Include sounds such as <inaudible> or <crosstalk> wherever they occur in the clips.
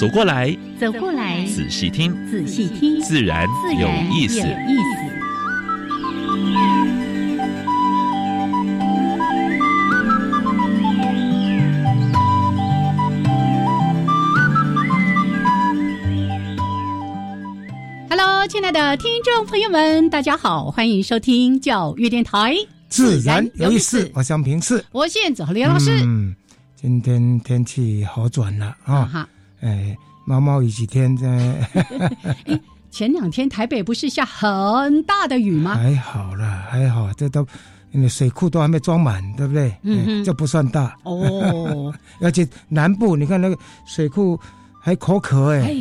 走过来，走过来，仔细听，仔细听，自然有意思。意思。Hello，亲爱的听众朋友们，大家好，欢迎收听教育电台，自然有意思。我想平视，我现在李老师。嗯，今天天气好转了啊！哈，哎，毛毛雨几天在。<laughs> 哎，前两天台北不是下很大的雨吗？还好了，还好，这都水库都还没装满，对不对？嗯，这不算大哦。<laughs> 而且南部你看那个水库还口渴哎。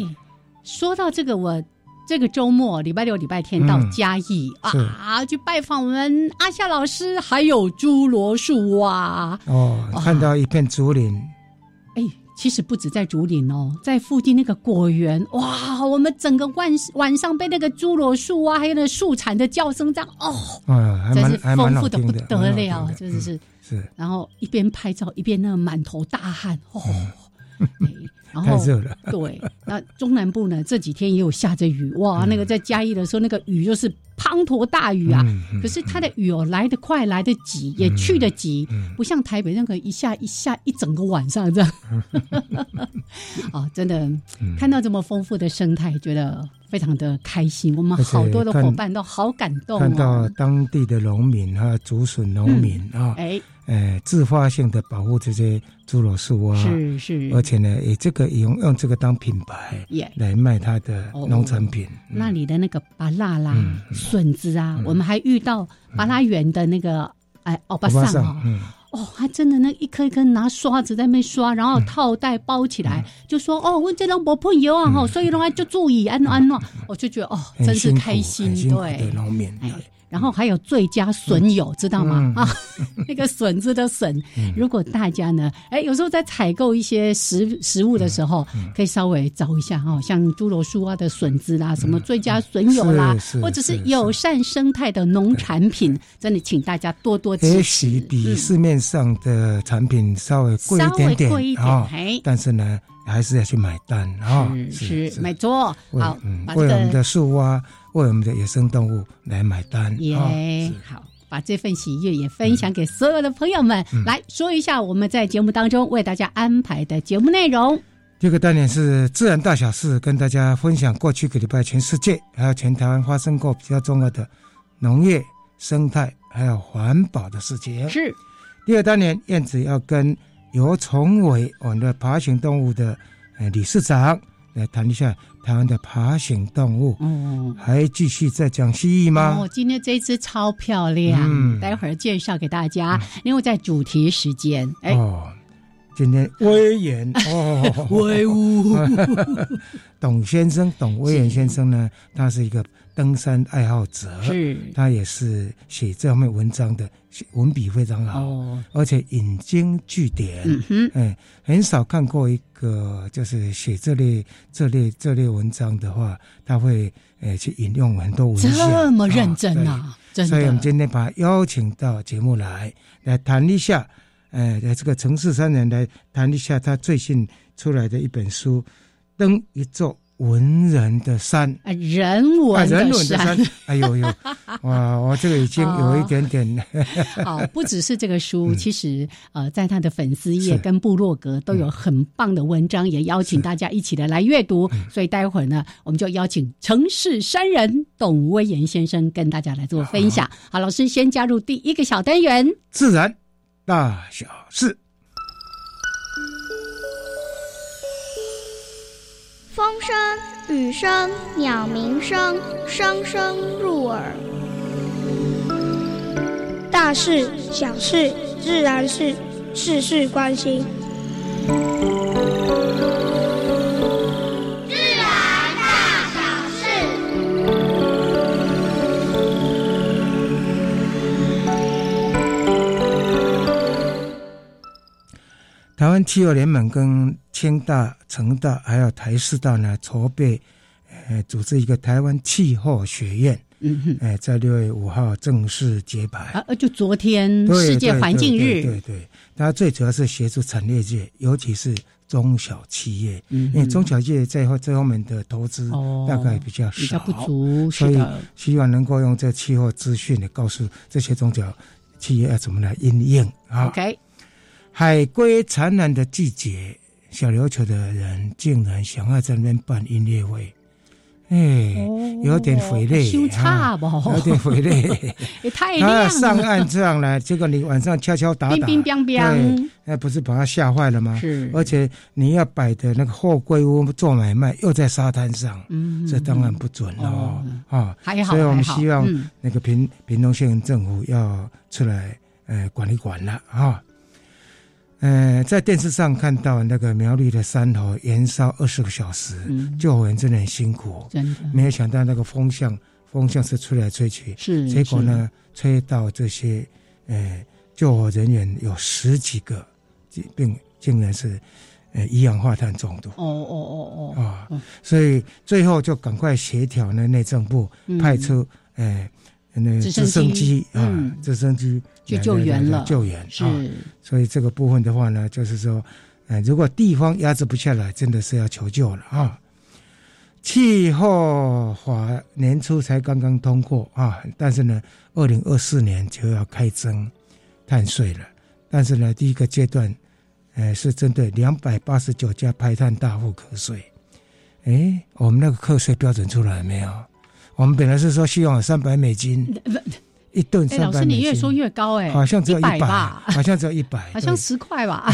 说到这个我。这个周末，礼拜六、礼拜天到嘉义啊，去拜访我们阿夏老师，还有侏罗树啊。哦，看到一片竹林。哎，其实不止在竹林哦，在附近那个果园，哇，我们整个晚晚上被那个侏罗树啊，还有那树蝉的叫声这样哦，真是丰富的不得了，真的是是。然后一边拍照，一边那满头大汗哦。<laughs> 太热了，<laughs> 对。那中南部呢？这几天也有下着雨，哇！那个在嘉义的时候，那个雨就是滂沱大雨啊。可是它的雨哦，来得快，来得急，也去得急，不像台北那个一下一下一整个晚上这样。<laughs> 啊，真的看到这么丰富的生态，觉得非常的开心。我们好多的伙伴都好感动。看到当地的农民啊，竹笋农民啊，哎。呃，自发性的保护这些侏罗树啊，是是，而且呢，也这个用用这个当品牌来卖它的农产品。那里的那个巴辣啦、笋子啊，我们还遇到巴拉园的那个哎奥巴桑啊，哦，他真的那一颗一颗拿刷子在那刷，然后套袋包起来，就说哦，我这种不碰油啊哈，所以的话就注意安安诺，我就觉得哦，真是开心，对，农民。然后还有最佳损友，知道吗？啊，<laughs> 那个笋子的笋，如果大家呢，哎，有时候在采购一些食食物的时候，可以稍微找一下哈，像猪肉树啊的笋子啦，什么最佳损友啦，或者是友善生态的农产品，真的请大家多多支持。比市面上的产品稍微贵一点点啊，但是呢，还是要去买单啊，是没错。好，为我们的树啊。为我们的野生动物来买单，耶！好，把这份喜悦也分享给所有的朋友们。来说一下我们在节目当中为大家安排的节目内容。第一个单元是自然大小事，跟大家分享过去个礼拜全世界还有全台湾发生过比较重要的农业、生态还有环保的事情。是。第二单元，燕子要跟尤崇伟，我们的爬行动物的呃理事长。来谈一下台湾的爬行动物，嗯，还继续在讲蜥蜴吗？哦，今天这只超漂亮，嗯，待会儿介绍给大家。因为在主题时间，哎，今天威严哦，<laughs> 威武，<laughs> 董先生，董威严先生呢，他是一个。登山爱好者，是，他也是写这方面文章的，文笔非常好，哦，而且引经据典，嗯哼，哎，很少看过一个就是写这类这类这类文章的话，他会呃去引用很多文献，这么认真啊，真的。所以我们今天把他邀请到节目来，来谈一下，呃，这个城市三人来谈一下他最近出来的一本书《登一座》。文人的山，啊人文的山，哎呦呦，哇，我这个已经有一点点。<laughs> 好，不只是这个书，其实呃，在他的粉丝页跟部落格都有很棒的文章，也邀请大家一起的来阅读。所以待会儿呢，我们就邀请城市山人董威严先生跟大家来做分享。好，老师先加入第一个小单元，自然大小事。风声、雨声、鸟鸣声，声声入耳。大事、小事、自然是，事事关心。台湾气候联盟跟清大、成大还有台师大呢，筹备，呃，组织一个台湾气候学院，嗯哼，哎、在六月五号正式揭牌。啊，呃就昨天世界环境日，对对对对，它最主要是协助产业界，尤其是中小企业，嗯因为中小企业在这方面的投资哦大概比较少，比较不足，所以，希望能够用这气候资讯的告诉这些中小企业要怎么来应用啊。OK，海龟产卵的季节，小琉球的人竟然想要在那边办音乐会，哎、有点肥累修差不？有点肥累。<laughs> <laughs> 也太他亮上，岸这样来，结果你晚上敲敲打打，冰冰冰那不是把他吓坏了吗？是而且你要摆的那个货柜屋做买卖，又在沙滩上，嗯这当然不准了哦。啊，还好，所以我们希望嗯那个屏屏东县政府要出来呃管一管了啊。呃，在电视上看到那个苗栗的山头燃烧二十个小时，嗯。救火员真的很辛苦。真的。没有想到那个风向，风向是吹来吹去，是结果？呢，吹到这些呃救火人员有十几个，并竟然是呃一氧化碳中毒。哦哦哦哦，啊嗯，所以最后就赶快协调呢内政部嗯。派出呃那个直升机。机啊嗯，直升机救援了救援是啊。所以这个部分的话呢，就是说，呃，如果地方压制不下来，真的是要求救了啊。气候法年初才刚刚通过啊，但是呢，二零二四年就要开征碳税了。但是呢，第一个阶段，呃，是针对两百八十九家排碳大户课税。哎，我们那个课税标准出来了没有？我们本来是说希望有三百美金一顿，哎，三百。老师你越说越高哎，好像只有一百吧，好像只有一百，<laughs> 好像十块吧，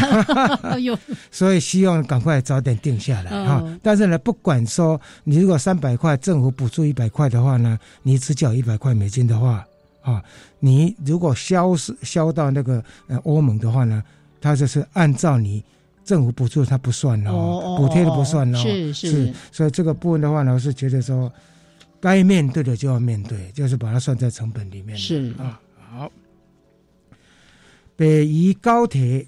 哎呦，<laughs> 所以希望赶快早点定下来哈、嗯但是呢，不管说你如果三百块政府补助一百块的话呢，你只缴一百块美金的话啊，你如果销是销到那个呃欧盟的话呢，它就是按照你政府补助它不算哦，补贴的不算哦，是。是。所以这个部分的话呢，我是觉得说该面对的就要面对，就是把它算在成本里面是啊。好，北宜高铁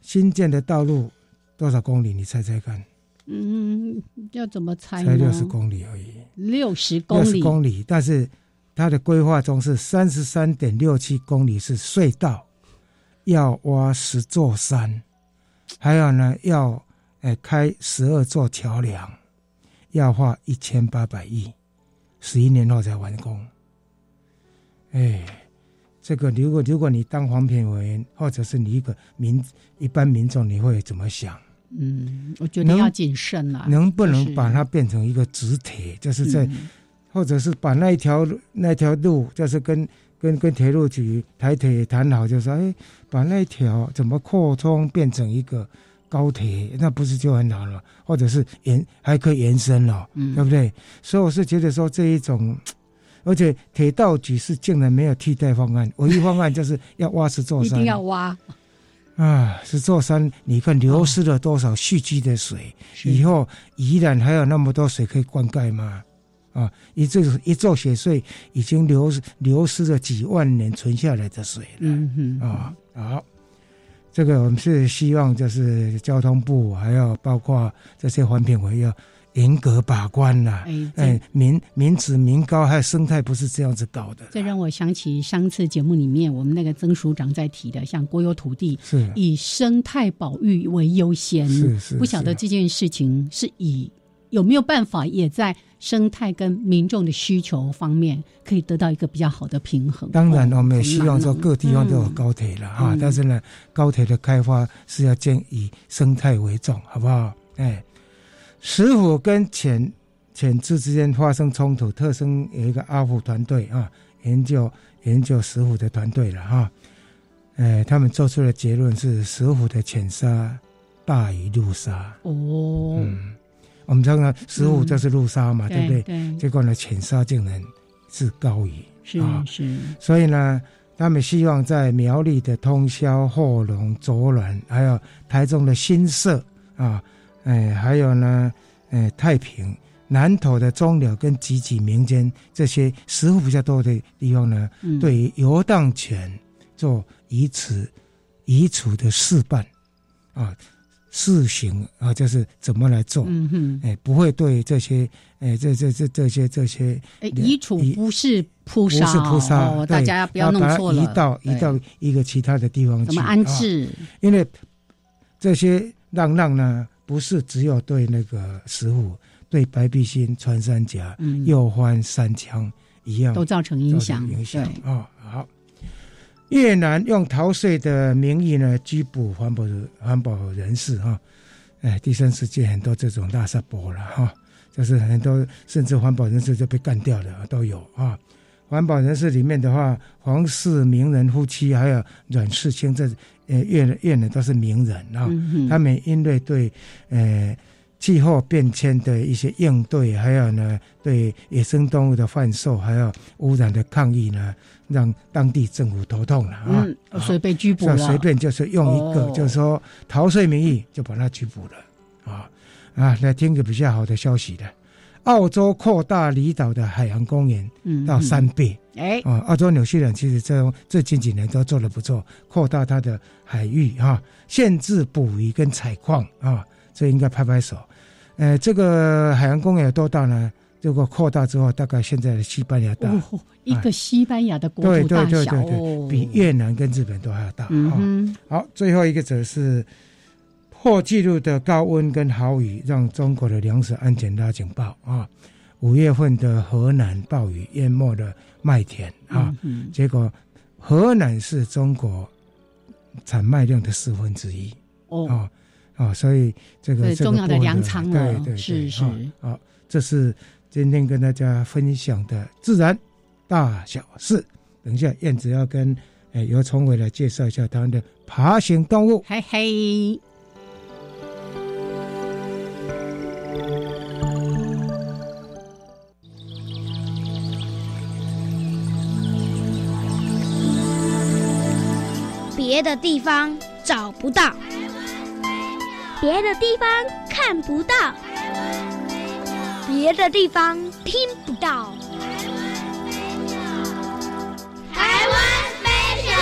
新建的道路多少公里？你猜猜看？嗯，要怎么猜呢？才六十公里而已，六十六十公里，公里。但是它的规划中是三十三点六七公里是隧道，要挖十座山，还有呢要呃开十二座桥梁，要花一千八百亿，十一年后才完工。哎，这个如果如果你当黄品委员，或者是你一个民一般民众，你会怎么想？嗯，我觉得能要谨慎啦，能不能把它变成一个直铁？就是在嗯或者是把那一条那条路，就是跟跟跟铁路局、台铁谈好，就说，哎，把那一条怎么扩充变成一个高铁，那不是就很好了？或者是延还可以延伸了，嗯对不对？所以我是觉得说这一种，而且铁道局是竟然没有替代方案，唯一方案就是要挖十座山一定要挖，啊，十座山，你看流失了多少蓄积的水，是以后依然还有那么多水可以灌溉吗？啊，一座一座雪隧已经流失流失了几万年存下来的水了。嗯哼，啊，好，这个我们是希望就是交通部还有包括这些环评委要严格把关啦、哎，哎，民民脂民膏还有生态不是这样子搞的，这让我想起上次节目里面我们那个曾署长在提的，像国有土地是。以生态保育为优先，是是不晓得这件事情是以有没有办法也在生态跟民众的需求方面可以得到一个比较好的平衡。当然，哦我们也希望说各地方都有高铁了哈、嗯但是呢，高铁的开发是要建以生态为重，好不好？哎，石虎跟潜潜质之间发生冲突，特生有一个阿虎团队啊，研究研究石虎的团队了哈。哎，他们做出的结论是石虎的潜沙大于陆沙。哦，嗯，我们常常石虎就是陆沙嘛，对不对？对，结果呢，浅沙竟然是高于。是啊是，所以呢，他们希望在苗栗的通宵、后龙、卓兰，还有台中的新社啊，哎，还有呢，哎，太平、南投的中寮跟集集民间这些食物比较多的地方呢，对于游荡犬做移除、移除的示范啊。试行啊，就是怎么来做？嗯哼，哎，不会对这些，哎，这这这这些这些，哎，移除不是扑杀，不是扑杀，大家不要弄错了。移到移到一个其他的地方去，怎么安置？因为这些浪浪呢，不是只有对那个食物，对白鼻心、穿山甲、嗯右欢、三枪一样，都造成影响。影响啊，好。越南用逃税的名义呢拘捕环保环保人士哈，哎，第三世界很多这种大沙波了哈，就是很多甚至环保人士就被干掉了都有啊。环保人士里面的话，皇室名人夫妻还有阮世清这呃越越南都是名人啊，他们因为对呃。气候变迁的一些应对，还有呢，对野生动物的贩售，还有污染的抗议呢，让当地政府头痛了啊！所以被拘捕了。随便就是用一个，就是说逃税名义就把他拘捕了啊啊！来听个比较好的消息的，澳洲扩大离岛的海洋公园到三倍。哎，啊，澳洲纽西兰其实这这近几年都做的不错，扩大它的海域啊，限制捕鱼跟采矿啊。这应该拍拍手，呃，这个海洋公园有多大呢？如果扩大之后，大概现在的西班牙大，一个西班牙的国土大小哦，比越南跟日本都还要大啊。好，最后一个则是破纪录的高温跟豪雨，让中国的粮食安全拉警报啊！五月份的河南暴雨淹没了麦田啊，结果河南是中国产麦量的四分之一哦。啊，所以这个重要的粮仓了，对对是是。啊，这是今天跟大家分享的自然大小事。等一下，燕子要跟诶由崇伟来介绍一下他们的爬行动物。嘿嘿。别的地方找不到。别的地方看不到，别的地方听不到。台湾 special，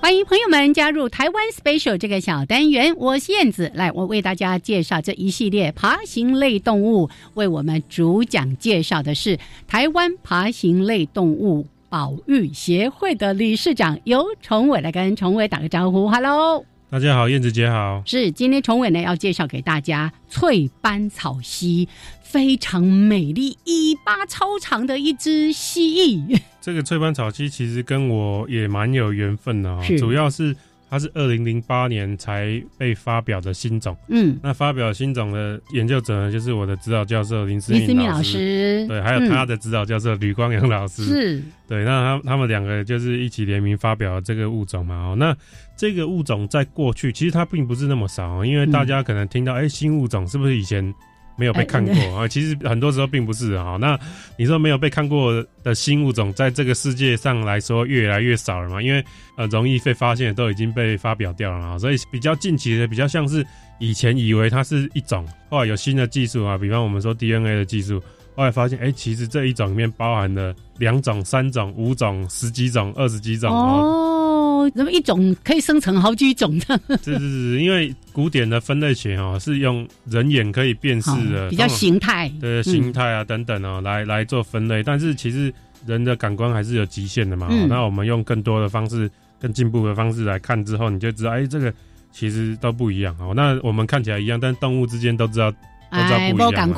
欢迎朋友们加入台湾 special 这个小单元。我是燕子，来，我为大家介绍这一系列爬行类动物。为我们主讲介绍的是台湾爬行类动物。保育协会的理事长由崇伟来跟崇伟打个招呼，Hello，大家好，燕子姐好，是今天崇伟呢要介绍给大家翠斑草蜥，非常美丽，尾巴超长的一只蜥蜴。<laughs> 这个翠斑草蜥其实跟我也蛮有缘分的哦，主要是。它是二零零八年才被发表的新种，嗯，那发表新种的研究者呢，就是我的指导教授林思敏老师，对，还有他的指导教授吕光阳老师，是，对，那他他们两个就是一起联名发表这个物种嘛，哦，那这个物种在过去其实它并不是那么少，因为大家可能听到，哎，新物种是不是以前？没有被看过啊，其实很多时候并不是哈。那你说没有被看过的新物种，在这个世界上来说越来越少了嘛？因为呃，容易被发现的都已经被发表掉了啊。所以比较近期的，比较像是以前以为它是一种，后来有新的技术啊，比方我们说 DNA 的技术，后来发现哎，其实这一种里面包含了两种、三种、五种、十几种、二十几种哦。那么一种可以生成好几种的，是是是，因为古典的分类学哦，是用人眼可以辨识的，比较形态对形态啊等等哦，来来做分类。但是其实人的感官还是有极限的嘛。那我们用更多的方式、更进步的方式来看之后，你就知道，哎，这个其实都不一样哦。那我们看起来一样，但动物之间都知道都知道不一样。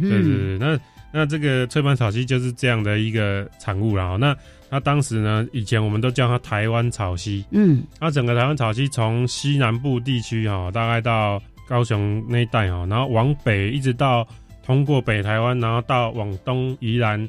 对对对，那那这个翠斑草蜥就是这样的一个产物了。那那当时呢，以前我们都叫它台湾草溪。嗯，那整个台湾草溪从西南部地区哈，大概到高雄那一带哈，然后往北一直到通过北台湾，然后到往东宜兰、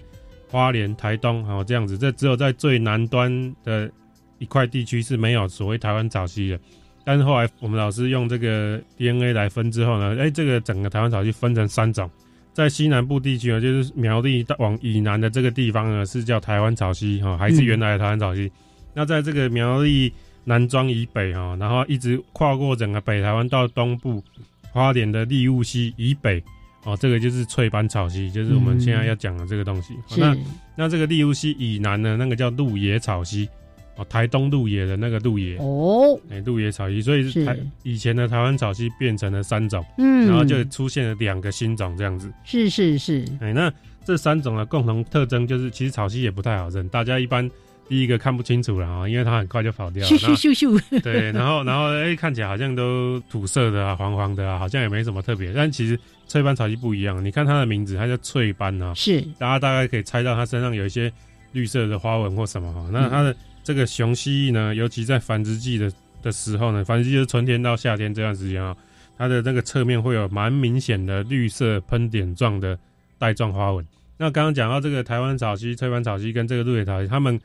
花莲、台东哈这样子。这只有在最南端的一块地区是没有所谓台湾草溪的。但是后来我们老师用这个 DNA 来分之后呢，哎，这个整个台湾草溪分成三种，在西南部地区呢，就是苗栗往以南的这个地方呢，是叫台湾草溪哈，还是原来的台湾草溪。那在这个苗栗南庄以北哈，然后一直跨过整个北台湾到东部花莲的利雾溪以北。哦，这个就是翠斑草溪，就是我们现在要讲的这个东西。那那这个利乌溪以南呢，那个叫鹿野草溪，哦，台东鹿野的那个鹿野哦，哎，鹿野草溪，所以台以前的台湾草溪变成了三种，嗯，然后就出现了两个新种这样子。是是是，哎，那这三种的共同特征就是，其实草溪也不太好认，大家一般。第一个看不清楚了啊，因为它很快就跑掉了。咻咻咻咻。对，然后然后哎，看起来好像都土色的啊，黄黄的啊，好像也没什么特别。但其实翠斑草溪不一样，你看它的名字，它叫翠斑啊。是。大家大概可以猜到它身上有一些绿色的花纹或什么哈。那它的这个雄蜥蜴呢，尤其在繁殖季的的时候呢，繁殖季是春天到夏天这段时间啊，它的那个侧面会有蛮明显的绿色喷点状的带状花纹。那刚刚讲到这个台湾草蜥、翠湾草蜥跟这个鹿尾草蜥，它们。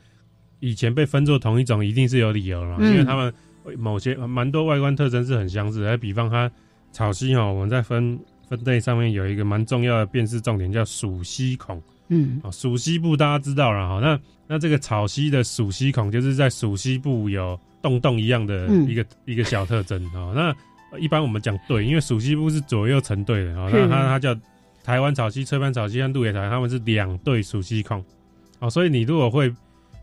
以前被分作同一种，一定是有理由了，因为它们某些蛮多外观特征是很相似。的。比方它草溪哈，我们在分分类上面有一个蛮重要的辨识重点，叫属蜥孔。嗯，啊，属溪部大家知道了哈。那那这个草溪的属溪孔，就是在属溪部有洞洞一样的一个一个小特征啊。那一般我们讲对，因为属溪部是左右成对的啊。那它它叫台湾草溪、车班草溪和鹿野台，他们是两对属溪孔。哦，所以你如果会。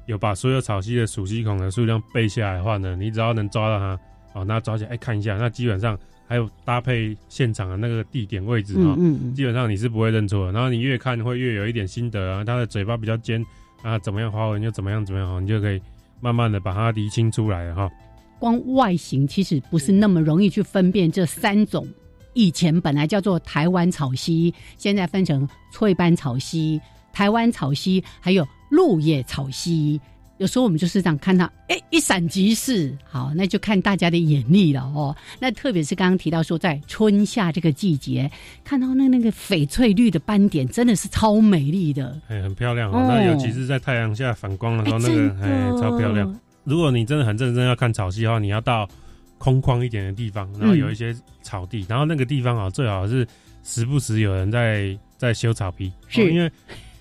有把所有草溪的属溪孔的数量背下来的话呢，你只要能抓到它，哦，那抓起来哎看一下，那基本上还有搭配现场的那个地点位置啊，基本上你是不会认错的。然后你越看会越有一点心得啊，它的嘴巴比较尖啊，怎么样花纹就怎么样怎么样，你就可以慢慢的把它厘清出来了哈。光外形其实不是那么容易去分辨这三种，以前本来叫做台湾草溪，现在分成翠斑草溪、台湾草溪，还有。鹿野草溪，有时候我们就是这样看到，哎，一闪即逝。好，那就看大家的眼力了哦。那特别是刚刚提到说，在春夏这个季节，看到那那个翡翠绿的斑点，真的是超美丽的，哎，很漂亮哦。那尤其是在太阳下反光的时候，那个哎，超漂亮。如果你真的很认真要看草溪的话，你要到空旷一点的地方，然后有一些草地，然后那个地方啊，最好是时不时有人在在修草皮，是因为。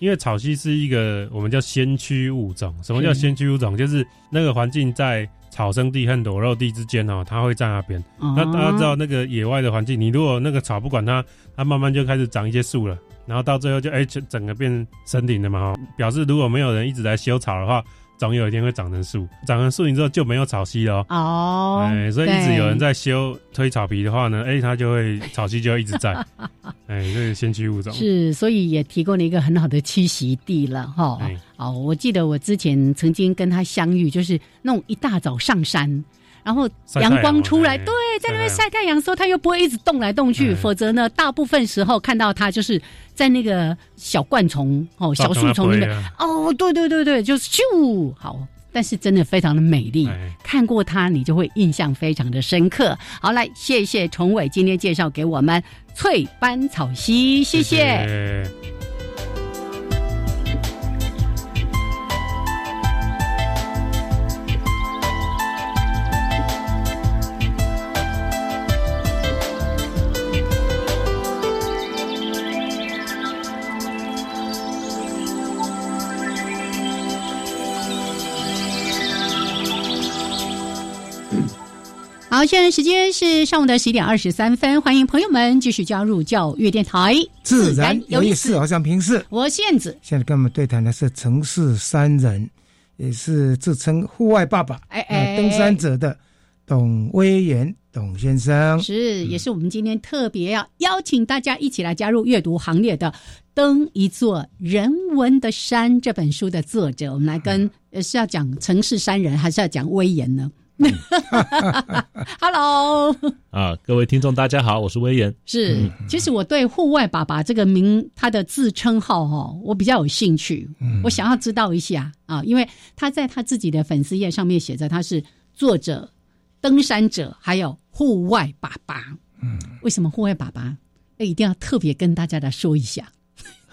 因为草溪是一个我们叫先驱物种。什么叫先驱物种？就是那个环境在草生地和裸肉地之间哦，它会在那边。那大家知道那个野外的环境，你如果那个草不管它，它慢慢就开始长一些树了，然后到最后就哎，整个变森林了嘛。表示如果没有人一直在修草的话。总有一天会长成树，长成树林之后就没有草溪了哦。哎，所以一直有人在修推草皮的话呢，哎，它就会草溪就会一直在。<laughs> 哎，这是先驱物种。是，所以也提供了一个很好的栖息地了哈。哦，我记得我之前曾经跟他相遇，就是那种一大早上山。然后阳光出来，对，在那边晒太阳的时候，它又不会一直动来动去，否则呢，大部分时候看到它就是在那个小灌丛哦，小树丛里面。哦，对对对对，就是咻，好，但是真的非常的美丽，看过它你就会印象非常的深刻。好，来谢谢崇伟今天介绍给我们翠斑草溪，谢谢。好，现在时间是上午的十一点二十三分，欢迎朋友们继续加入教育电台，自然有意思，好像平时。我是燕子，现在跟我们对谈的是城市山人，也是自称户外爸爸，哎哎，登山者的董威严董先生，是，也是我们今天特别要邀请大家一起来加入阅读行列的《登一座人文的山》这本书的作者。我们来跟是要讲城市山人，还是要讲威严呢 <laughs> Hello，啊，各位听众，大家好，我是威严。是，其实我对户外爸爸这个名，他的自称号哈，我比较有兴趣。我想要知道一下啊，因为他在他自己的粉丝页上面写着他是作者、登山者，还有户外爸爸。嗯，为什么户外爸爸？那一定要特别跟大家来说一下。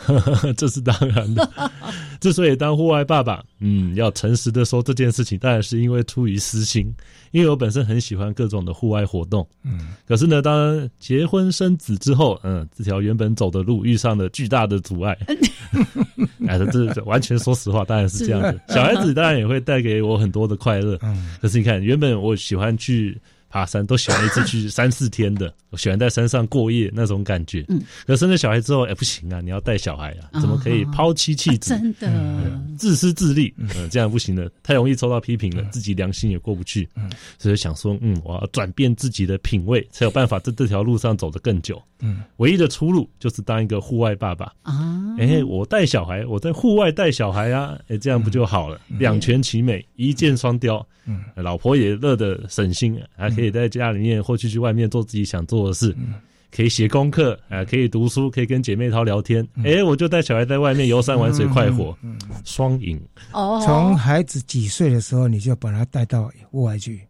<laughs> 这是当然的。<laughs> 之所以当户外爸爸，嗯，要诚实的说这件事情，当然是因为出于私心，因为我本身很喜欢各种的户外活动，嗯。可是呢，当结婚生子之后，嗯，这条原本走的路遇上了巨大的阻碍。<laughs> 哎，这这完全说实话，当然是这样的。小孩子当然也会带给我很多的快乐，嗯。可是你看，原本我喜欢去。爬山都喜欢一次去 <laughs> 三四天的，我喜欢在山上过夜那种感觉。嗯，可生了小孩之后，哎，不行啊，你要带小孩啊，怎么可以抛妻弃子？真的，自私自利，嗯，这样不行的，太容易受到批评了，自己良心也过不去。嗯，所以想说，嗯，我要转变自己的品味，才有办法在这条路上走得更久。嗯，唯一的出路就是当一个户外爸爸啊！哎，我带小孩，我在户外带小孩啊，哎，这样不就好了？两全其美，一箭双雕。嗯，老婆也乐得省心，还可以在家里面或去去外面做自己想做的事，可以写功课，啊，可以读书，可以跟姐妹淘聊天。哎，我就带小孩在外面游山玩水，快活，双赢。哦，从孩子几岁的时候，你就把他带到户外去。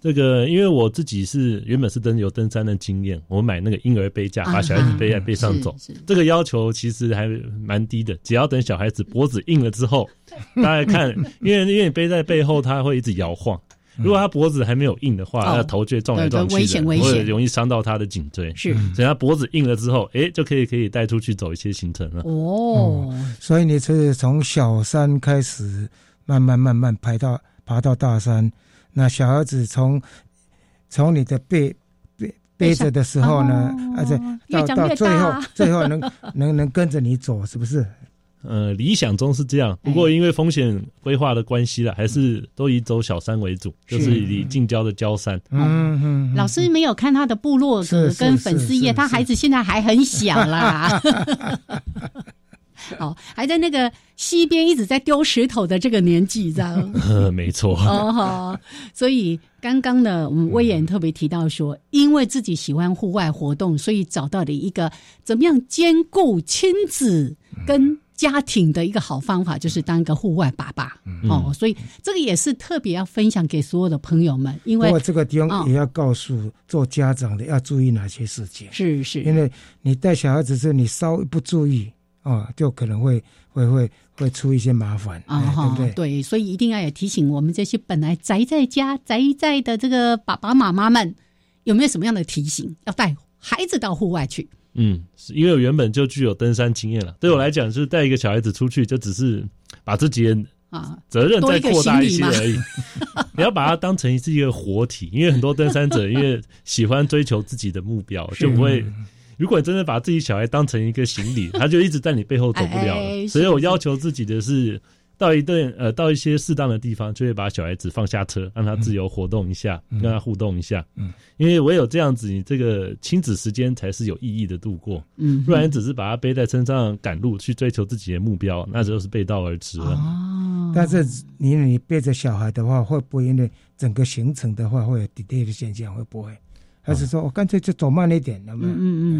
这个，因为我自己是原本是登有登山的经验，我买那个婴儿背架，把小孩子背在背上走。这个要求其实还蛮低的，只要等小孩子脖子硬了之后，<laughs> 大家看，因为因为你背在背后，他会一直摇晃。如果他脖子还没有硬的话，那头就撞来撞去的，会容易伤到他的颈椎。是，等他脖子硬了之后，哎，就可以可以带出去走一些行程了。哦，所以你是从小山开始，慢慢慢慢爬到爬到大山。那小孩子从从你的背背背着的时候呢，而且到到最后最后能能能跟着你走，是不是？呃，理想中是这样，不过因为风险规划的关系了，还是都以走小山为主，就是以近郊的郊山。嗯嗯。老师没有看他的部落格跟粉丝页，他孩子现在还很小啦。<laughs> <laughs> 哦，还在那个溪边一直在丢石头的这个年纪，这样。<laughs> 没错。哦好，所以刚刚呢，我们威严特别提到说，因为自己喜欢户外活动，所以找到了一个怎么样兼顾亲子跟家庭的一个好方法，就是当一个户外爸爸。哦，所以这个也是特别要分享给所有的朋友们，因为这个地方也要告诉做家长的要注意哪些事情。是是，因为你带小孩子时，你稍微不注意。哦，就可能会会会会出一些麻烦啊，对不对？对，所以一定要也提醒我们这些本来宅在家宅在的这个爸爸妈妈们，有没有什么样的提醒？要带孩子到户外去？嗯，因为我原本就具有登山经验了，对我来讲，就是带一个小孩子出去，就只是把自己啊责任再扩大一些而已。<laughs> 你要把它当成是一个活体，因为很多登山者因为喜欢追求自己的目标，就不会。如果真的把自己小孩当成一个行李，他就一直在你背后走不了了。所以我要求自己的是，到一段呃，到一些适当的地方，就会把小孩子放下车，让他自由活动一下，跟他互动一下。嗯，因为唯有这样子，你这个亲子时间才是有意义的度过。嗯，不然只是把他背在身上赶路去追求自己的目标，那就是背道而驰了。哦，但是你你背着小孩的话，会不会因为整个行程的话会有 delay 的现象？会不会？还是说我干脆就走慢一点，那么嗯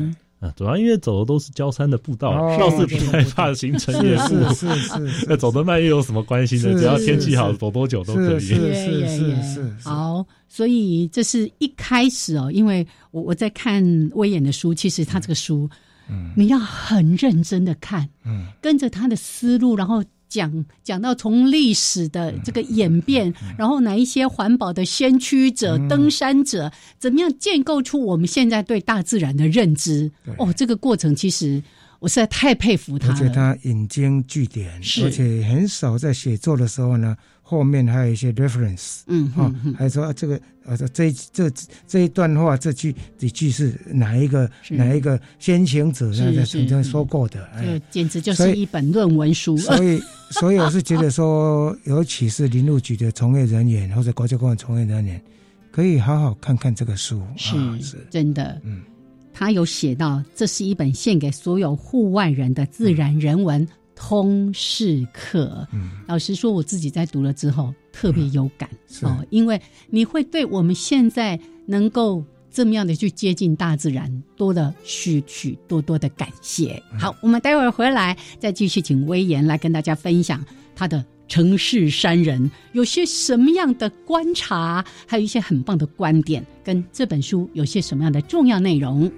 嗯啊，主要因为走的都是焦山的步道，倒是不害怕行程也是是是，<laughs> 那走得慢又有什么关系呢？只要天气好，走多久都可以。是是是是。好，所以这是一开始哦，因为我我在看威严的书，其实他这个书，嗯，你要很认真的看，嗯，跟着他的思路，然后。讲讲到从历史的这个演变，然后哪一些环保的先驱者、登山者，怎么样建构出我们现在对大自然的认知？哦，这个过程其实我实在太佩服他了。而且他引经据典，而且很少在写作的时候呢。后面还有一些 reference，嗯，哈，还说这个呃，这这这一段话，这句这句是哪一个哪一个先行者在曾经说过的？这简直就是一本论文书。所以，所以我是觉得说，尤其是林路局的从业人员或者国家公园从业人员，可以好好看看这个书。是是，真的。嗯，他有写到，这是一本献给所有户外人的自然人文。通识课，老实说，我自己在读了之后特别有感哦，因为你会对我们现在能够这么样的去接近大自然，多了许许多多的感谢。好，我们待会儿回来再继续请威严来跟大家分享他的城市山人有些什么样的观察，还有一些很棒的观点，跟这本书有些什么样的重要内容。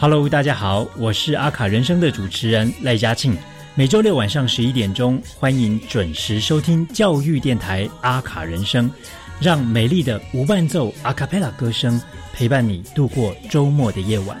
Hello，大家好，我是阿卡人生的主持人赖嘉庆。每周六晚上十一点钟，欢迎准时收听教育电台阿卡人生，让美丽的无伴奏阿卡贝拉歌声陪伴你度过周末的夜晚。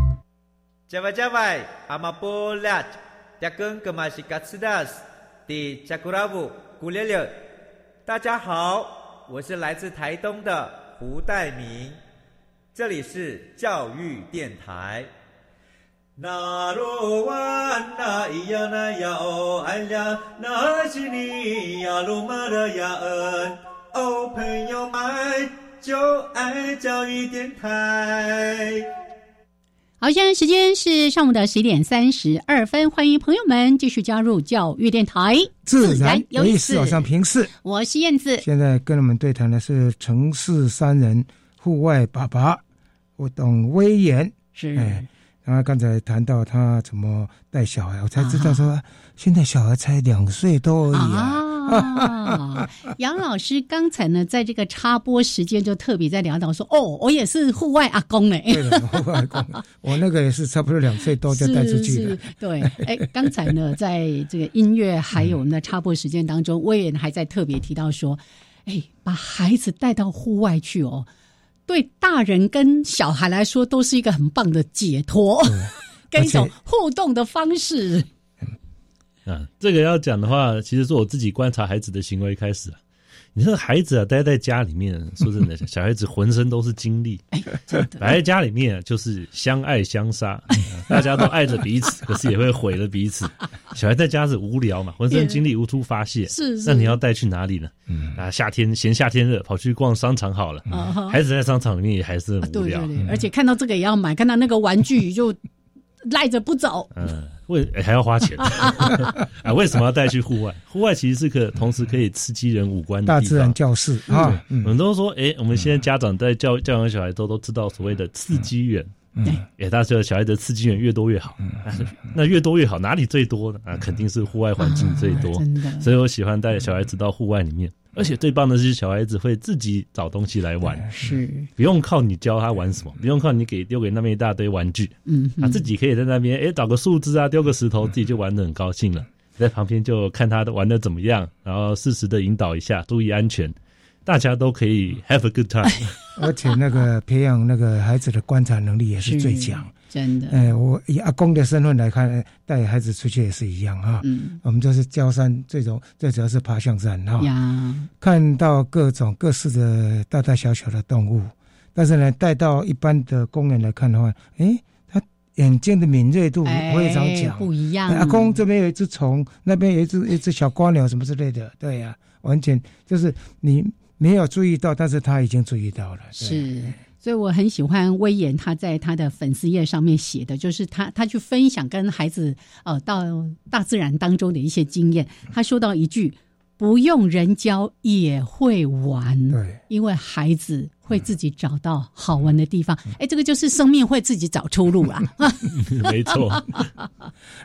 加外加外，阿玛波拉，扎根格玛西卡斯达斯，的加古拉布古列列。大家好，我是来自台东的胡代明，这里是教育电台。那罗哇那咿呀那呀哦哎呀，那是你呀鲁玛的呀恩哦，朋友们就爱教育电台。好，现在时间是上午的十一点三十二分，欢迎朋友们继续加入教育电台，自然有意思。我上平视，我是燕子。现在跟我们对谈的是城市三人户外爸爸，我懂威严是。哎，然后刚才谈到他怎么带小孩，我才知道说，现在小孩才两岁多而已啊。啊，<laughs> 杨老师刚才呢，在这个插播时间就特别在聊到说，哦，我也是户外阿公哎，户外阿公，我那个也是差不多两岁多就带出去了。对，哎，刚才呢，在这个音乐还有呢插播时间当中，我也还在特别提到说，哎，把孩子带到户外去哦，对大人跟小孩来说都是一个很棒的解脱，<laughs> 跟一种互动的方式。啊，这个要讲的话，其实是我自己观察孩子的行为开始啊。你说孩子啊，待在家里面，说真的，小孩子浑身都是精力。<laughs> 摆在家里面就是相爱相杀，<laughs> 大家都爱着彼此，<laughs> 可是也会毁了彼此。小孩在家是无聊嘛，浑身精力无处发泄。是，那你要带去哪里呢？啊，夏天嫌夏天热，跑去逛商场好了。孩子在商场里面也还是很无聊，而且看到这个也要买，看到那个玩具就赖着不走。嗯。为还要花钱 <laughs> <laughs> 啊？为什么要带去户外？户外其实是可同时可以刺激人五官的大自然教室啊。我们都说，哎，我们现在家长在教教养小孩都都知道所谓的刺激源。对，哎，大家知道小孩的刺激源越多越好。那越多越好，哪里最多呢？啊，肯定是户外环境最多。真的，所以我喜欢带小孩子到户外里面。而且最棒的是，小孩子会自己找东西来玩，是不用靠你教他玩什么，不用靠你给丢给那边一大堆玩具，嗯，他自己可以在那边，哎，找个树枝啊，丢个石头，自己就玩的很高兴了。在旁边就看他玩的怎么样，然后适时的引导一下，注意安全，大家都可以 have a good time。<laughs> 而且那个培养那个孩子的观察能力也是最强。真的，哎，我以阿公的身份来看，带孩子出去也是一样啊。嗯，我们就是焦山最终，最主要是爬象山哈。呀，看到各种各式的大大小小的动物，但是呢，带到一般的公园来看的话，哎，他眼睛的敏锐度非常强，不一样。阿公这边有一只虫，那边有一只一只小瓜鸟什么之类的，对呀，完全就是你没有注意到，但是他已经注意到了。是。所以我很喜欢威严他在他的粉丝页上面写的，就是他他去分享跟孩子呃到大自然当中的一些经验。他说到一句：“不用人教也会玩。”对，因为孩子会自己找到好玩的地方。哎，这个就是生命会自己找出路啊！<laughs> <laughs> 没错，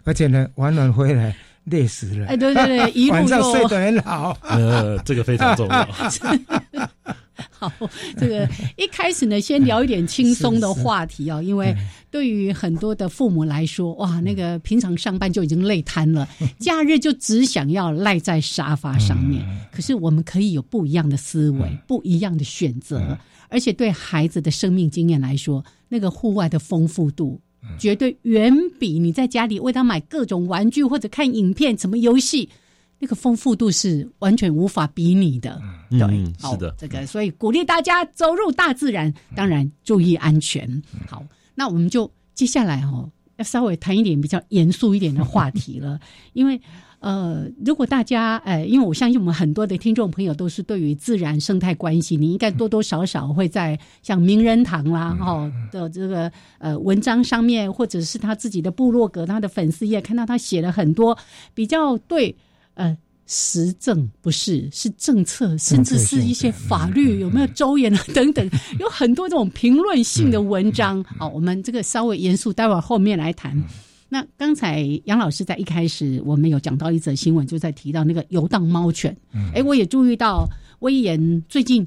而且呢，玩完回来累死了。哎，对对对，一路 <laughs> 晚上睡得很好。呃，这个非常重要。<laughs> 好，这个一开始呢，先聊一点轻松的话题啊，因为对于很多的父母来说，哇，那个平常上班就已经累瘫了，<laughs> 假日就只想要赖在沙发上面。可是我们可以有不一样的思维，不一样的选择，而且对孩子的生命经验来说，那个户外的丰富度，绝对远比你在家里为他买各种玩具或者看影片、什么游戏。那个丰富度是完全无法比拟的，对，是的，这个所以鼓励大家走入大自然，当然注意安全。好，那我们就接下来哦，要稍微谈一点比较严肃一点的话题了，<laughs> 因为呃，如果大家呃，因为我相信我们很多的听众朋友都是对于自然生态关系，你应该多多少少会在像名人堂啦哈的这个呃文章上面，或者是他自己的部落格、他的粉丝页看到他写了很多比较对。呃，实政不是是政策，甚至是一些法律有没有周延啊等等，<laughs> 有很多这种评论性的文章。好，我们这个稍微严肃，待会儿后面来谈。那刚才杨老师在一开始，我们有讲到一则新闻，就在提到那个游荡猫犬。哎，我也注意到威严最近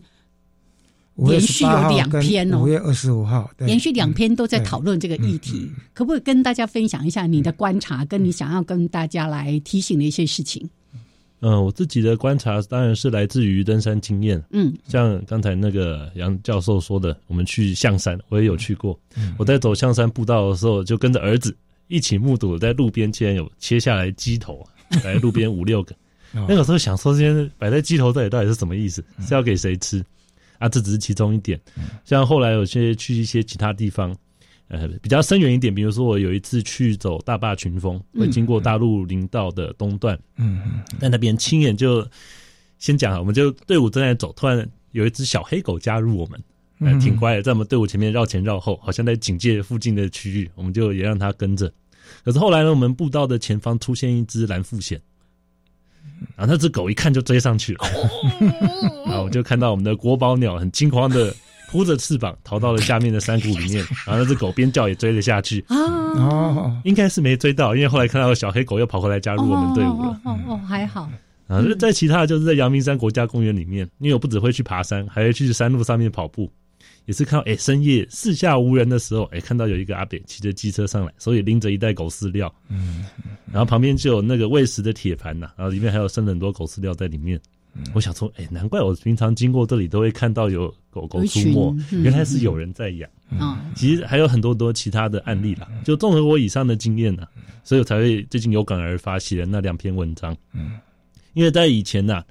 连续有两篇哦，五月二十五号连续两篇都在讨论这个议题，可不可以跟大家分享一下你的观察，跟你想要跟大家来提醒的一些事情？嗯，我自己的观察当然是来自于登山经验。嗯，像刚才那个杨教授说的，我们去象山，我也有去过。我在走象山步道的时候，就跟着儿子一起目睹在路边竟然有切下来鸡头，<laughs> 来路边五六个。那个时候想说，这些摆在鸡头这里到底是什么意思？是要给谁吃？啊，这只是其中一点。像后来有些去一些其他地方。呃，比较深远一点，比如说我有一次去走大坝群峰，会经过大陆林道的东段，嗯嗯，在那边亲眼就先讲，我们就队伍正在走，突然有一只小黑狗加入我们，嗯，挺乖的，在我们队伍前面绕前绕后，好像在警戒附近的区域，我们就也让它跟着。可是后来呢，我们步道的前方出现一只蓝腹鹇，然后那只狗一看就追上去了，<laughs> 然后我就看到我们的国宝鸟很惊慌的。扑着翅膀逃到了下面的山谷里面，<laughs> 然后那只狗边叫也追了下去。啊哦，应该是没追到，因为后来看到小黑狗又跑回来加入我们队伍了。哦哦，还好。啊，在其他的就是在阳明山国家公园里面，因为我不只会去爬山，还会去山路上面跑步。也是看到，哎，深夜四下无人的时候，哎，看到有一个阿北骑着机车上来，手里拎着一袋狗饲料。嗯，然后旁边就有那个喂食的铁盘呐，然后里面还有剩很多狗饲料在里面。我想说，哎，难怪我平常经过这里都会看到有狗狗出没，原来是有人在养。啊，其实还有很多多其他的案例啦。就综合我以上的经验呢，所以我才会最近有感而发写了那两篇文章。嗯，因为在以前呐，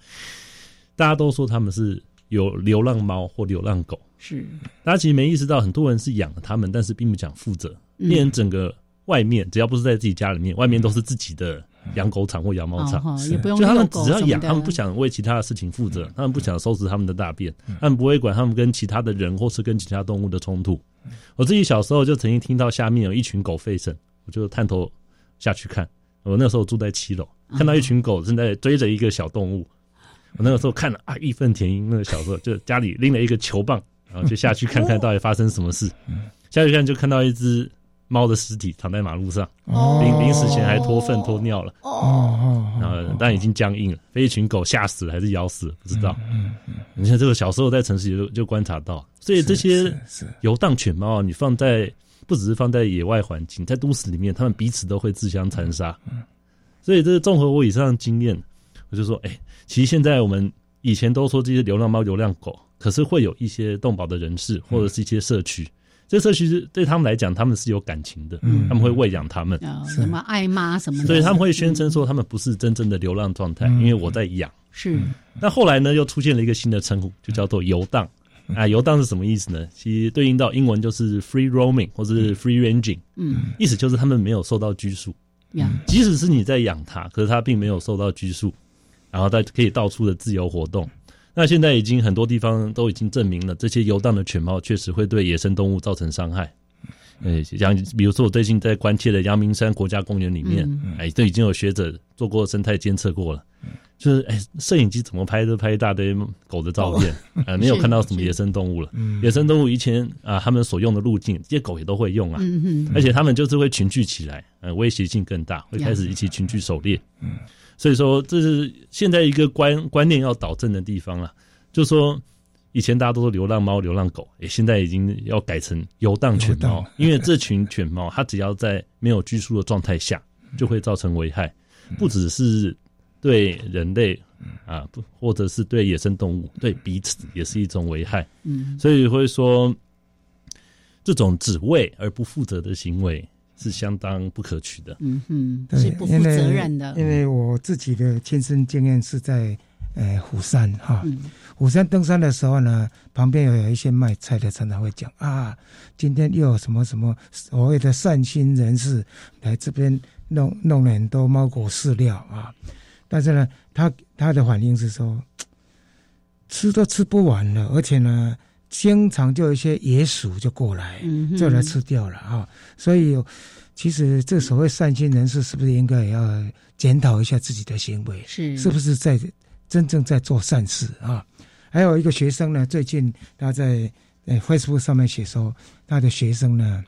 大家都说他们是有流浪猫或流浪狗，是大家其实没意识到，很多人是养了他们，但是并不讲负责，连整个外面只要不是在自己家里面，外面都是自己的。养狗场或养猫场，就他们只要养，他们不想为其他的事情负责，他们不想收拾他们的大便，他们不会管他们跟其他的人或是跟其他动物的冲突。我自己小时候就曾经听到下面有一群狗吠声，我就探头下去看。我那时候住在七楼，看到一群狗正在追着一个小动物。我那个时候看了啊，义愤填膺。那个小时候就家里拎了一个球棒，然后就下去看看到底发生什么事。下去看就看到一只。猫的尸体躺在马路上，临临死前还脱粪脱尿了，然后但已经僵硬了，被一群狗吓死了还是咬死了，不知道。嗯嗯你看这个小时候在城市里就就观察到，所以这些游荡犬猫，你放在不只是放在野外环境，在都市里面，它们彼此都会自相残杀。所以这是综合我以上的经验，我就说，哎，其实现在我们以前都说这些流浪猫、流浪狗，可是会有一些动保的人士或者是一些社区。这社区是对他们来讲，他们是有感情的，他们会喂养他们，什么爱妈什么的，所以他们会宣称说他们不是真正的流浪状态，因为我在养。是。那后来呢，又出现了一个新的称呼，就叫做游荡。啊，游荡是什么意思呢？其实对应到英文就是 free roaming 或者是 free ranging，嗯，意思就是他们没有受到拘束。即使是你在养它，可是它并没有受到拘束，然后它可以到处的自由活动。那现在已经很多地方都已经证明了，这些游荡的犬猫确实会对野生动物造成伤害。呃，像比如说我最近在关切的阳明山国家公园里面，哎，都已经有学者做过生态监测过了，就是哎，摄影机怎么拍都拍一大堆狗的照片，啊，没有看到什么野生动物了。野生动物以前啊，他们所用的路径，这些狗也都会用啊，而且他们就是会群聚起来，呃，威胁性更大，会开始一起群聚狩猎。所以说，这是现在一个观观念要导正的地方了。就说，以前大家都说流浪猫、流浪狗，诶，现在已经要改成游荡犬猫，因为这群犬猫它只要在没有拘束的状态下，就会造成危害，不只是对人类啊，不或者是对野生动物，对彼此也是一种危害。嗯，所以会说这种只为而不负责的行为是相当不可取的。嗯哼，是不负责任的。因为我自己的亲身经验是在。呃，虎山哈，虎山登山的时候呢，旁边有有一些卖菜的，常常会讲啊，今天又有什么什么所谓的善心人士来这边弄弄了很多猫狗饲料啊，但是呢，他他的反应是说，吃都吃不完了，而且呢，经常就有一些野鼠就过来，就来吃掉了啊，所以其实这所谓善心人士是不是应该也要检讨一下自己的行为，是。是不是在？真正在做善事啊！还有一个学生呢，最近他在呃 Facebook 上面写说，他的学生呢，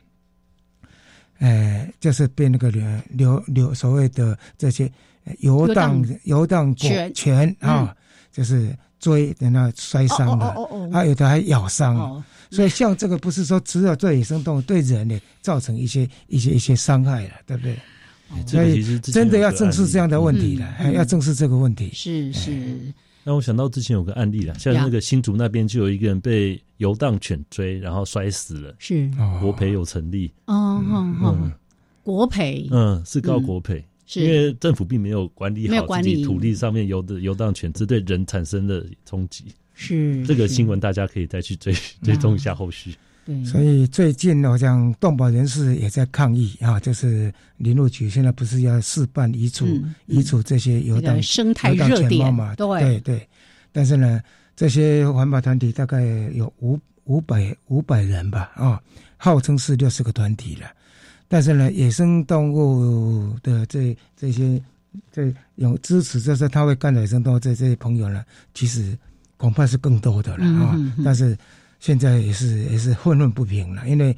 呃，就是被那个流流流所谓的这些游荡游荡犬。啊，就是追等他摔伤了，啊，有的还咬伤。所以像这个不是说只有对野生动物，对人呢造成一些一些一些伤害了，对不对？所以真的要正视这样的问题了，要正视这个问题。是是。那我想到之前有个案例了，像那个新竹那边就有一个人被游荡犬追，然后摔死了。是。国赔有成立。哦哦，国赔。嗯是告国赔，因为政府并没有管理好自己土地上面游的游荡犬，只对人产生的冲击。是这个新闻，大家可以再去追追踪一下后续。所以最近好像动保人士也在抗议啊，就是林路局现在不是要试办移除移除这些游荡生态热点嘛？对对。但是呢，这些环保团体大概有五五百五百人吧啊，号称是六十个团体了。但是呢，野生动物的这这些这有支持，就是他会干野生动物这这些朋友呢，其实恐怕是更多的了啊。但是。现在也是也是混沌不平了，因为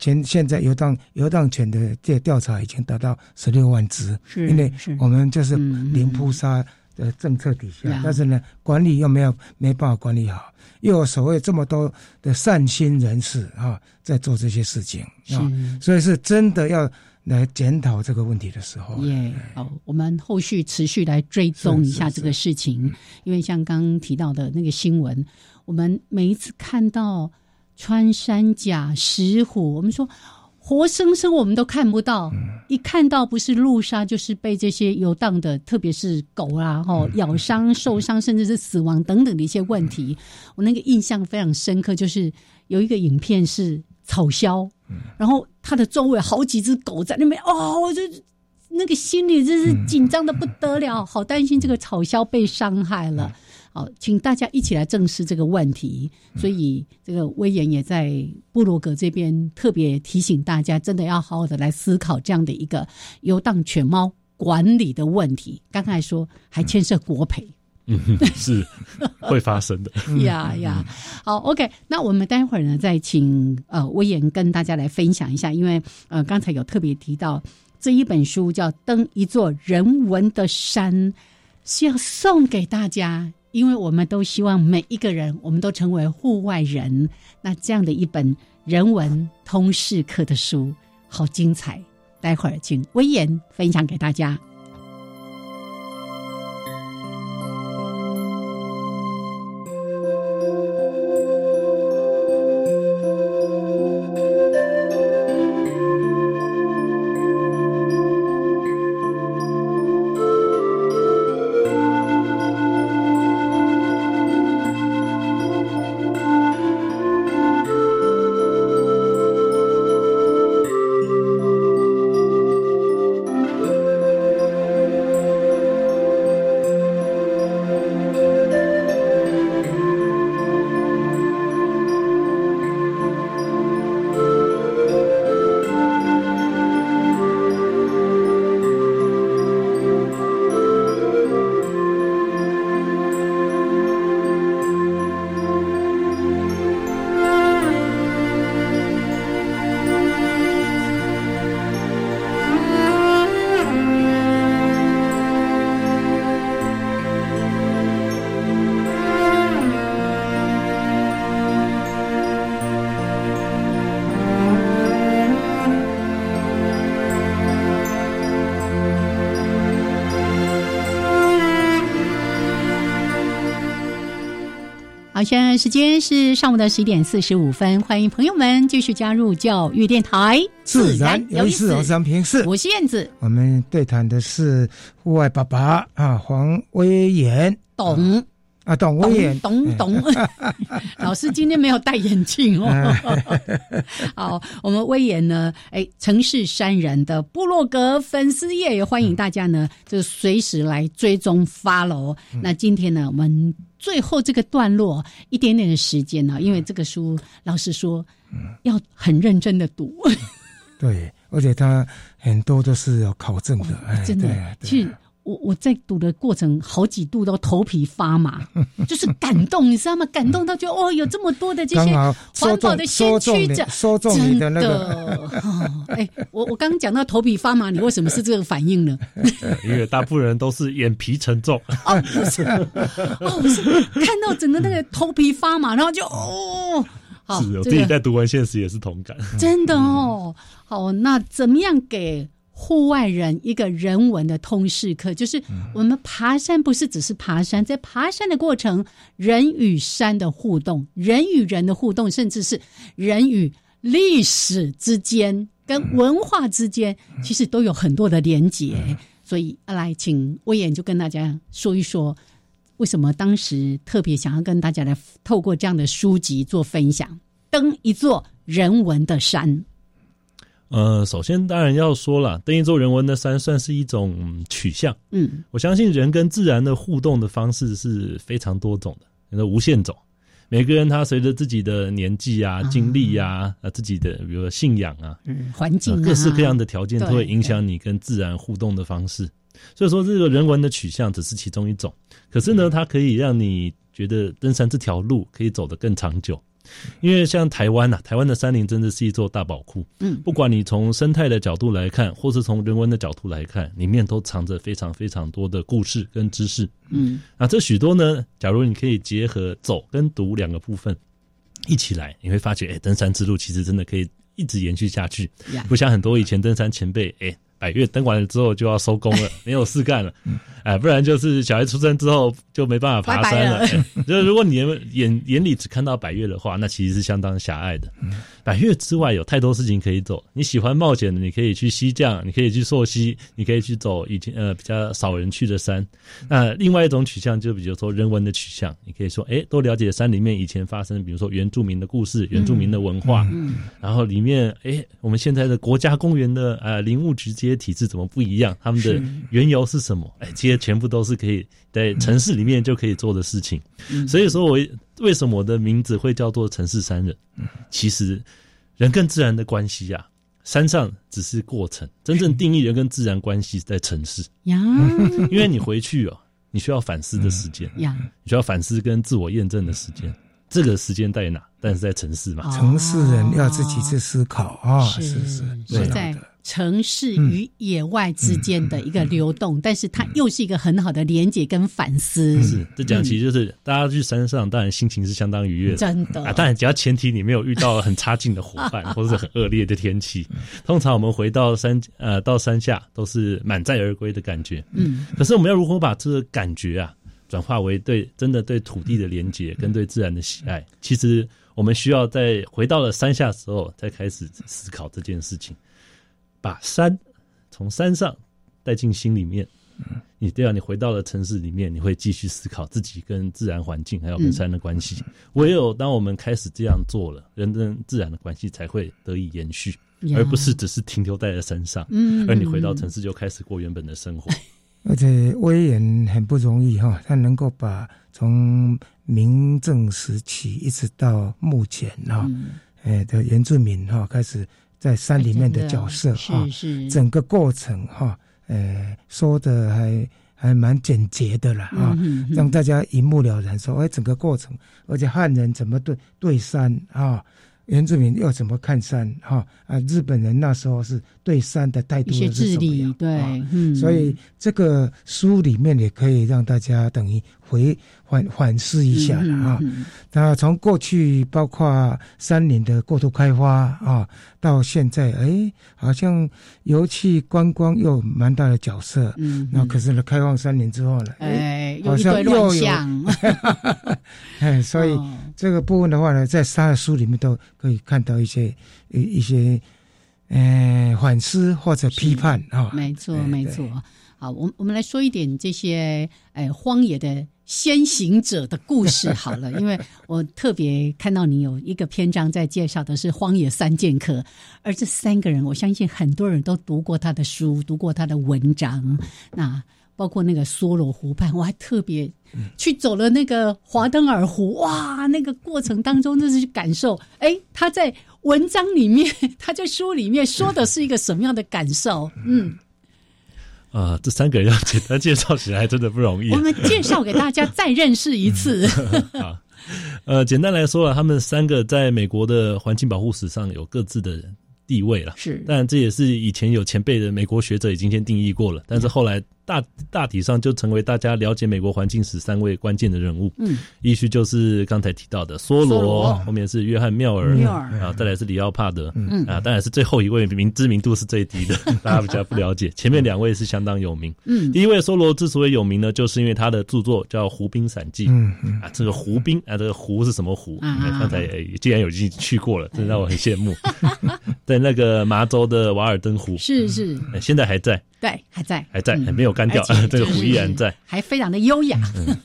前现在游荡游荡犬的这调查已经达到十六万只，因为我们就是零扑杀的政策底下，但是呢，管理又没有没办法管理好，又有所谓这么多的善心人士啊在做这些事情啊，所以是真的要来检讨这个问题的时候。耶，好，我们后续持续来追踪一下这个事情，因为像刚刚提到的那个新闻。我们每一次看到穿山甲、石虎，我们说活生生我们都看不到，一看到不是路杀，就是被这些游荡的，特别是狗啊，吼咬伤、受伤，甚至是死亡等等的一些问题，我那个印象非常深刻。就是有一个影片是草枭，然后他的周围好几只狗在那边，哦，我就那个心里真是紧张的不得了，好担心这个草枭被伤害了。好，请大家一起来正视这个问题。所以，这个威严也在布罗格这边特别提醒大家，真的要好好的来思考这样的一个游荡犬猫管理的问题。刚才说还牵涉国赔，嗯，<laughs> 是会发生的。<laughs> 呀呀，好，OK，那我们待会儿呢，再请呃威严跟大家来分享一下，因为呃刚才有特别提到这一本书叫《登一座人文的山》，是要送给大家。因为我们都希望每一个人，我们都成为户外人。那这样的一本人文通识课的书，好精彩！待会儿请威严分享给大家。好，现在时间是上午的十一点四十五分，欢迎朋友们继续加入教育电台，自然有意思，我是平视，我是燕子。我们对谈的是户外爸爸啊，黄威严，懂。啊，懂我也懂懂。<laughs> 老师今天没有戴眼镜哦。<laughs> <laughs> 好，我们威严呢？哎，城市山人的部落格粉丝页也欢迎大家呢，就随时来追踪 follow。那今天呢，我们最后这个段落一点点的时间呢，因为这个书老实说要很认真的读。对，而且他很多都是要考证的，真的，其实。我我在读的过程，好几度都头皮发麻，就是感动，你知道吗？感动到就哦，有这么多的这些环保的先驱者，真的。哎，我我刚刚讲到头皮发麻，你为什么是这个反应呢？<laughs> 因为大部分人都是眼皮沉重。哦，不是，哦，不是，看到整个那个头皮发麻，然后就哦，是，我自己在读完现实也是同感。真的哦，好，那怎么样给？户外人一个人文的通识课，就是我们爬山不是只是爬山，在爬山的过程，人与山的互动，人与人的互动，甚至是人与历史之间、跟文化之间，其实都有很多的连结。所以，来请威严就跟大家说一说，为什么当时特别想要跟大家来透过这样的书籍做分享，登一座人文的山。呃，首先当然要说了，登一座人文的山算是一种取向。嗯，我相信人跟自然的互动的方式是非常多种的，那无限种。每个人他随着自己的年纪啊、经历啊、啊自己的比如说信仰啊、嗯环境、各式各样的条件，都会影响你跟自然互动的方式。所以说，这个人文的取向只是其中一种。可是呢，它可以让你觉得登山这条路可以走得更长久。因为像台湾呐，台湾的山林真的是一座大宝库。嗯，不管你从生态的角度来看，或是从人文的角度来看，里面都藏着非常非常多的故事跟知识。嗯，啊，这许多呢，假如你可以结合走跟读两个部分一起来，你会发觉，哎，登山之路其实真的可以一直延续下去。不像很多以前登山前辈，哎。百越登完了之后就要收工了，<laughs> 没有事干了，哎，不然就是小孩出生之后就没办法爬山了。<laughs> 就如果你眼眼眼里只看到百越的话，那其实是相当狭隘的。百越之外有太多事情可以走。你喜欢冒险的，你可以去西藏，你可以去溯溪，你可以去走以前呃比较少人去的山。那另外一种取向就比如说人文的取向，你可以说哎，多了解山里面以前发生，比如说原住民的故事、原住民的文化，然后里面哎我们现在的国家公园的呃林务局这些体制怎么不一样？他们的缘由是什么？哎，这些全部都是可以在城市里面就可以做的事情。所以说我为什么我的名字会叫做城市三人？其实。人跟自然的关系呀，山上只是过程，真正定义人跟自然关系在城市呀。<laughs> 因为你回去哦，你需要反思的时间呀，你需要反思跟自我验证的时间。这个时间在哪？但是在城市嘛，城市人要自己去思考啊，是是是在。城市与野外之间的一个流动，但是它又是一个很好的连接跟反思。是，这讲其实就是大家去山上，当然心情是相当愉悦的，真的啊。当然，只要前提你没有遇到很差劲的伙伴，<laughs> 或者是很恶劣的天气，通常我们回到山呃到山下都是满载而归的感觉。嗯，可是我们要如何把这个感觉啊转化为对真的对土地的连接跟对自然的喜爱？其实我们需要在回到了山下时候，再开始思考这件事情。把山从山上带进心里面，你对啊，你回到了城市里面，你会继续思考自己跟自然环境还有跟山的关系。唯有当我们开始这样做了，人跟自然的关系才会得以延续，而不是只是停留在了山上。嗯，而你回到城市就开始过原本的生活。而且威严很不容易哈，他能够把从明正时期一直到目前哈，哎的原住民哈开始。在山里面的角色啊，整个过程哈，呃，说的还还蛮简洁的了啊，让大家一目了然。说哎，整个过程，而且汉人怎么对对山啊，原住民又怎么看山哈啊，日本人那时候是对山的态度是什么样？对，嗯，所以这个书里面也可以让大家等于回。反反思一下了啊！那从过去包括山林的过度开发啊，到现在哎，好像油气观光又蛮大的角色。嗯，那可是呢，开放山林之后呢，哎，好像又有，<laughs> <laughs> 哎，所以这个部分的话呢，在他的书里面都可以看到一些一一些，呃，反思或者批判啊。没错，没错。好，我我们来说一点这些，哎，荒野的先行者的故事 <laughs> 好了，因为我特别看到你有一个篇章在介绍的是荒野三剑客，而这三个人，我相信很多人都读过他的书，读过他的文章，那包括那个梭罗湖畔，我还特别去走了那个华登尔湖，哇，那个过程当中就是感受，哎，他在文章里面，<laughs> 他在书里面说的是一个什么样的感受？嗯。啊，这三个人要简单介绍起来真的不容易。我们介绍给大家再认识一次。<laughs> 啊，呃，简单来说啊，他们三个在美国的环境保护史上有各自的地位了。是，但这也是以前有前辈的美国学者已经先定义过了，但是后来。大大体上就成为大家了解美国环境史三位关键的人物。嗯，依序就是刚才提到的梭罗，后面是约翰缪尔，缪尔啊，再来是里奥帕德，嗯啊，当然是最后一位名知名度是最低的，<laughs> 大家比较不了解。前面两位是相当有名。嗯，第一位梭罗之所以有名呢，就是因为他的著作叫《湖滨散记》。嗯嗯啊，这个湖滨啊，这个湖是什么湖？刚才既然有经去过了，真让我很羡慕。<laughs> 在那个麻州的瓦尔登湖，是是，现在还在。对，还在，还在，还没有干掉，<laughs> 这个湖依然在，还非常的优雅。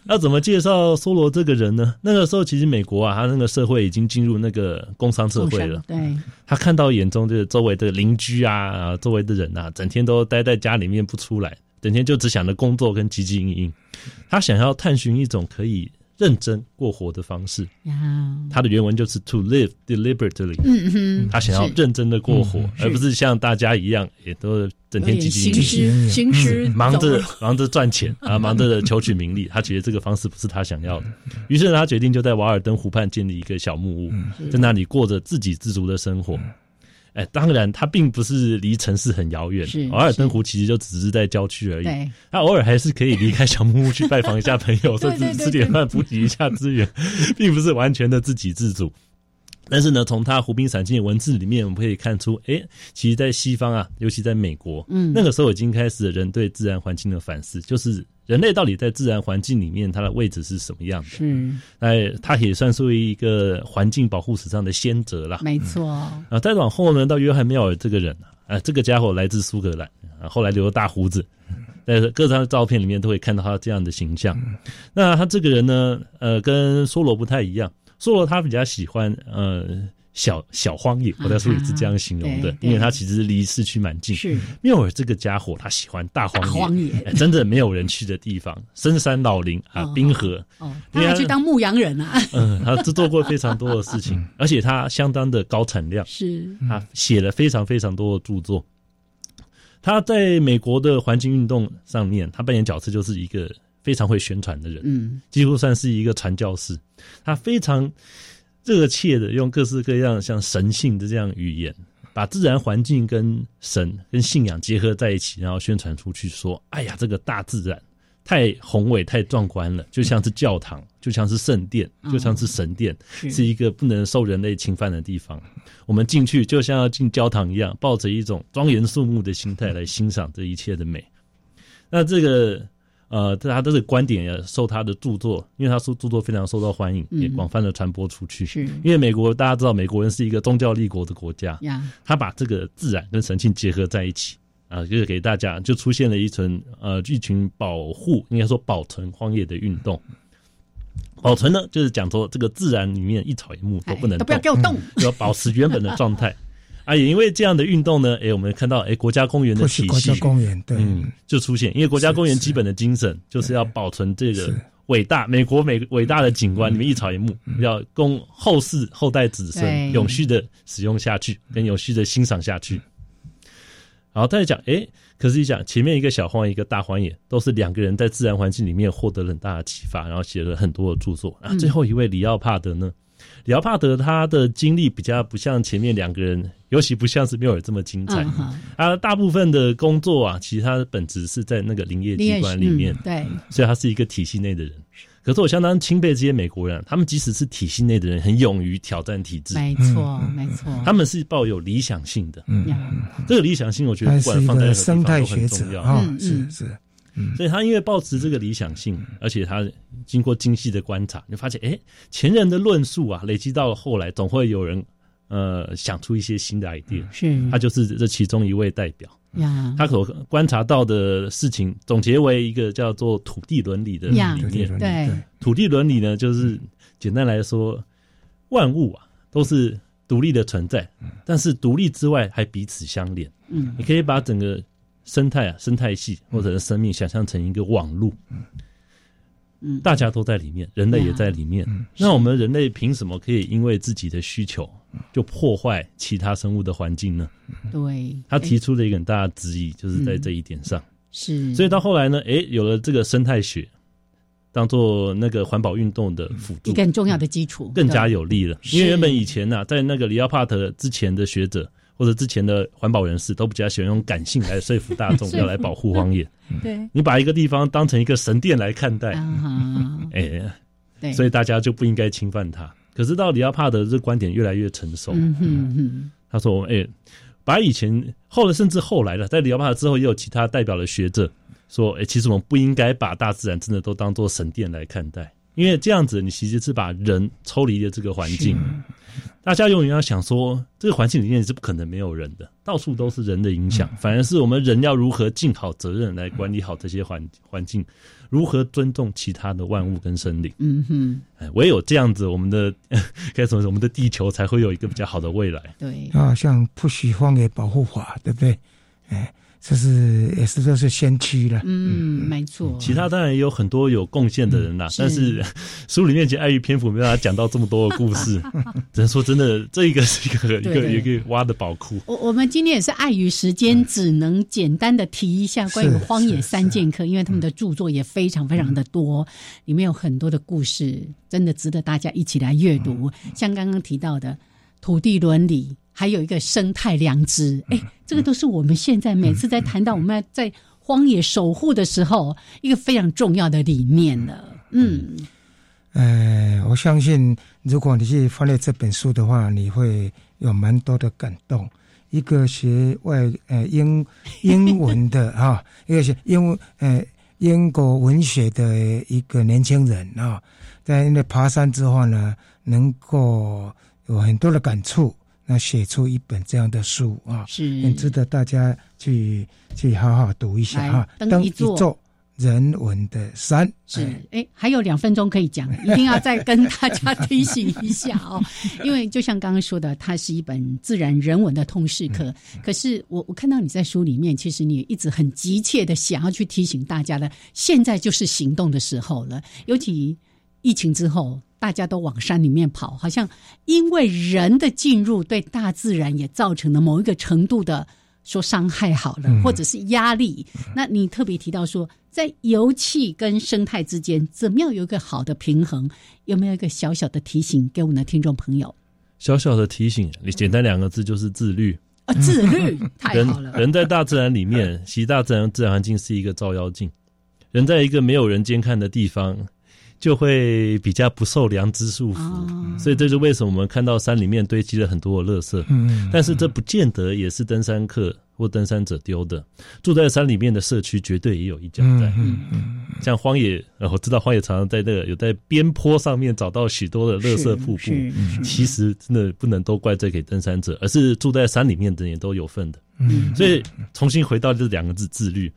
那怎么介绍梭罗这个人呢？那个时候其实美国啊，他那个社会已经进入那个工商社会了。对，他看到眼中就是周围的邻居啊，周围的人啊，整天都待在家里面不出来，整天就只想着工作跟汲汲营营。他想要探寻一种可以。认真过活的方式，他的原文就是 to live deliberately。他想要认真的过活，而不是像大家一样，也都整天积极、行尸、忙着 <laughs> 忙着赚钱啊，<laughs> 忙着求取名利。他觉得这个方式不是他想要的，于是他决定就在瓦尔登湖畔建立一个小木屋，在那里过着自给自足的生活。哎，当然，它并不是离城市很遥远。瓦尔登湖其实就只是在郊区而已。它偶尔还是可以离开小木屋去拜访一下朋友，甚至吃点饭补给一下资源，并不是完全的自给自足。但是呢，从他《湖滨散记》文字里面，我们可以看出，哎，其实，在西方啊，尤其在美国，嗯，那个时候已经开始人对自然环境的反思，就是人类到底在自然环境里面，它的位置是什么样的？是，哎，他也算是一个环境保护史上的先哲了。没错。啊，再往后呢，到约翰缪尔这个人啊，这个家伙来自苏格兰，啊，后来留了大胡子，<laughs> 在各张照片里面都会看到他这样的形象。那他这个人呢，呃，跟梭罗不太一样。梭罗他比较喜欢呃小小荒野，我在书里是这样形容的，因为他其实离市区蛮近。是缪尔这个家伙，他喜欢大荒野，真的没有人去的地方，深山老林啊，冰河。哦，他还去当牧羊人啊？<laughs> 嗯，他制作过非常多的事情，<laughs> 而且他相当的高产量。是，他写了非常非常多的著作。他在美国的环境运动上面，他扮演角色就是一个。非常会宣传的人，嗯，几乎算是一个传教士。他非常热切的用各式各样像神性的这样语言，把自然环境跟神跟信仰结合在一起，然后宣传出去，说：“哎呀，这个大自然太宏伟、太壮观了，就像是教堂，就像是圣殿，就像是神殿，是一个不能受人类侵犯的地方。我们进去就像要进教堂一样，抱着一种庄严肃穆的心态来欣赏这一切的美。那这个。”呃，他这个观点也受他的著作，因为他说著作非常受到欢迎，也广泛的传播出去。是，因为美国大家知道，美国人是一个宗教立国的国家，他把这个自然跟神性结合在一起啊，就是给大家就出现了一群呃一群保护，应该说保存荒野的运动。保存呢，就是讲说这个自然里面一草一木都不能都不要给我动，要保持原本的状态。<laughs> 啊，也因为这样的运动呢，哎，我们看到，哎，国家公园的体系，国家公园对，嗯，就出现，因为国家公园基本的精神就是要保存这个伟大美国美伟大的景观，里面一草一木，要供后世后代子孙永续的使用下去，跟永续的欣赏下去。然后再讲，哎，可是一讲前面一个小荒野，一个大荒野，都是两个人在自然环境里面获得了很大的启发，然后写了很多的著作。啊，最后一位里奥帕德呢？里奥帕德他的经历比较不像前面两个人，尤其不像是缪尔这么精彩。啊，大部分的工作啊，其实他的本质是在那个林业机关里面，对，所以他是一个体系内的人。可是我相当钦佩这些美国人，他们即使是体系内的人，很勇于挑战体制。没错，没错，他们是抱有理想性的。嗯，这个理想性，我觉得不管放在生态学者啊，是是。所以他因为抱持这个理想性，而且他经过精细的观察，就发现，哎，前人的论述啊，累积到了后来，总会有人呃想出一些新的 idea。是，他就是这其中一位代表。呀，他所观察到的事情，总结为一个叫做土地伦理的理念。对，土地伦理呢，就是简单来说，万物啊都是独立的存在，但是独立之外还彼此相连。嗯，你可以把整个生态啊、生态系或者是生命想象成一个网路。嗯，大家都在里面，人类也在里面。那我们人类凭什么可以因为自己的需求就破坏其他生物的环境呢？对，他提出了一个很大的质疑，就是在这一点上。是，所以到后来呢，哎，有了这个生态学当做那个环保运动的辅助，一个很重要的基础，更加有力了。因为原本以前呢，在那个里奥帕特之前的学者。或者之前的环保人士都比较喜欢用感性来说服大众 <laughs> 要来保护荒野。<laughs> 对，你把一个地方当成一个神殿来看待，<laughs> 哎，对，所以大家就不应该侵犯它。可是到里奥帕德这观点越来越成熟，他说：“哎，把以前后来甚至后来的，在里奥帕德之后，也有其他代表的学者说：，哎，其实我们不应该把大自然真的都当做神殿来看待。”因为这样子，你其实是把人抽离了这个环境。大家永远要想说，这个环境里面是不可能没有人的，到处都是人的影响。反而是我们人要如何尽好责任来管理好这些环环境，如何尊重其他的万物跟生灵。嗯哼，唯有这样子，我们的 <laughs> 该怎么说，我们的地球才会有一个比较好的未来。对啊，像不许荒野保护法，对不对？哎。这是也是都是先驱了，嗯，没错。其他当然也有很多有贡献的人啦，但是 <laughs> 书里面其实碍于篇幅没办法讲到这么多的故事，<laughs> 只能说真的，这一个是一个一个一个挖的宝库。我我们今天也是碍于时间，只能简单的提一下关于荒野三剑客，因为他们的著作也非常非常的多，里面有很多的故事，真的值得大家一起来阅读。像刚刚提到的土地伦理。还有一个生态良知，哎，这个都是我们现在每次在谈到我们在荒野守护的时候，一个非常重要的理念了。嗯，呃，我相信如果你去翻阅这本书的话，你会有蛮多的感动。一个学外呃英英文的 <laughs> 哈，一个学英呃英国文学的一个年轻人啊，在那爬山之后呢，能够有很多的感触。那写出一本这样的书啊，是很值得大家去去好好读一下哈。登一座人文的山是哎，还有两分钟可以讲，<laughs> 一定要再跟大家提醒一下哦。<laughs> 因为就像刚刚说的，它是一本自然人文的通识课。可是我我看到你在书里面，其实你一直很急切的想要去提醒大家的，现在就是行动的时候了，尤其疫情之后。大家都往山里面跑，好像因为人的进入，对大自然也造成了某一个程度的说伤害，好了，或者是压力。那你特别提到说，在油气跟生态之间，怎么样有一个好的平衡？有没有一个小小的提醒给我们的听众朋友？小小的提醒，你简单两个字就是自律啊！自律 <laughs> 太好了。人在大自然里面，<laughs> 其大自然自然环境是一个照妖镜。人在一个没有人监看的地方。就会比较不受良知束缚，所以这是为什么我们看到山里面堆积了很多的垃圾。嗯，但是这不见得也是登山客或登山者丢的。住在山里面的社区绝对也有一角在。嗯嗯，像荒野，我知道荒野常常在那个有在边坡上面找到许多的垃圾瀑布。其实真的不能都怪罪给登山者，而是住在山里面的也都有份的。嗯，所以重新回到这两个字：自律。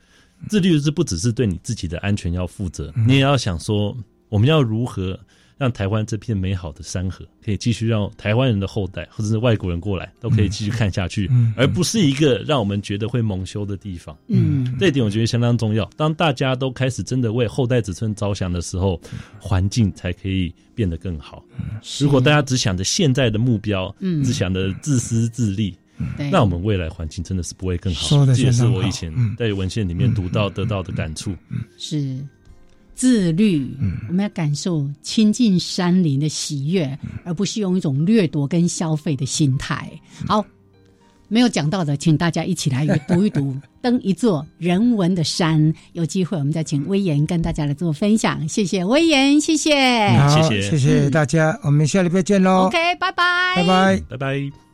自律是不只是对你自己的安全要负责，你也要想说。我们要如何让台湾这片美好的山河可以继续让台湾人的后代或者是外国人过来都可以继续看下去，而不是一个让我们觉得会蒙羞的地方。嗯，这一点我觉得相当重要。当大家都开始真的为后代子孙着想的时候，环境才可以变得更好。如果大家只想着现在的目标，嗯，只想着自私自利，那我们未来环境真的是不会更好。这也是我以前在文献里面读到得到的感触。是。自律，我们要感受亲近山林的喜悦，而不是用一种掠夺跟消费的心态。好，没有讲到的，请大家一起来读一读，登一座人文的山。有机会，我们再请威严跟大家来做分享。谢谢威严，谢谢，谢谢，谢谢大家，我们下礼拜见喽。OK，拜拜，拜拜，拜拜。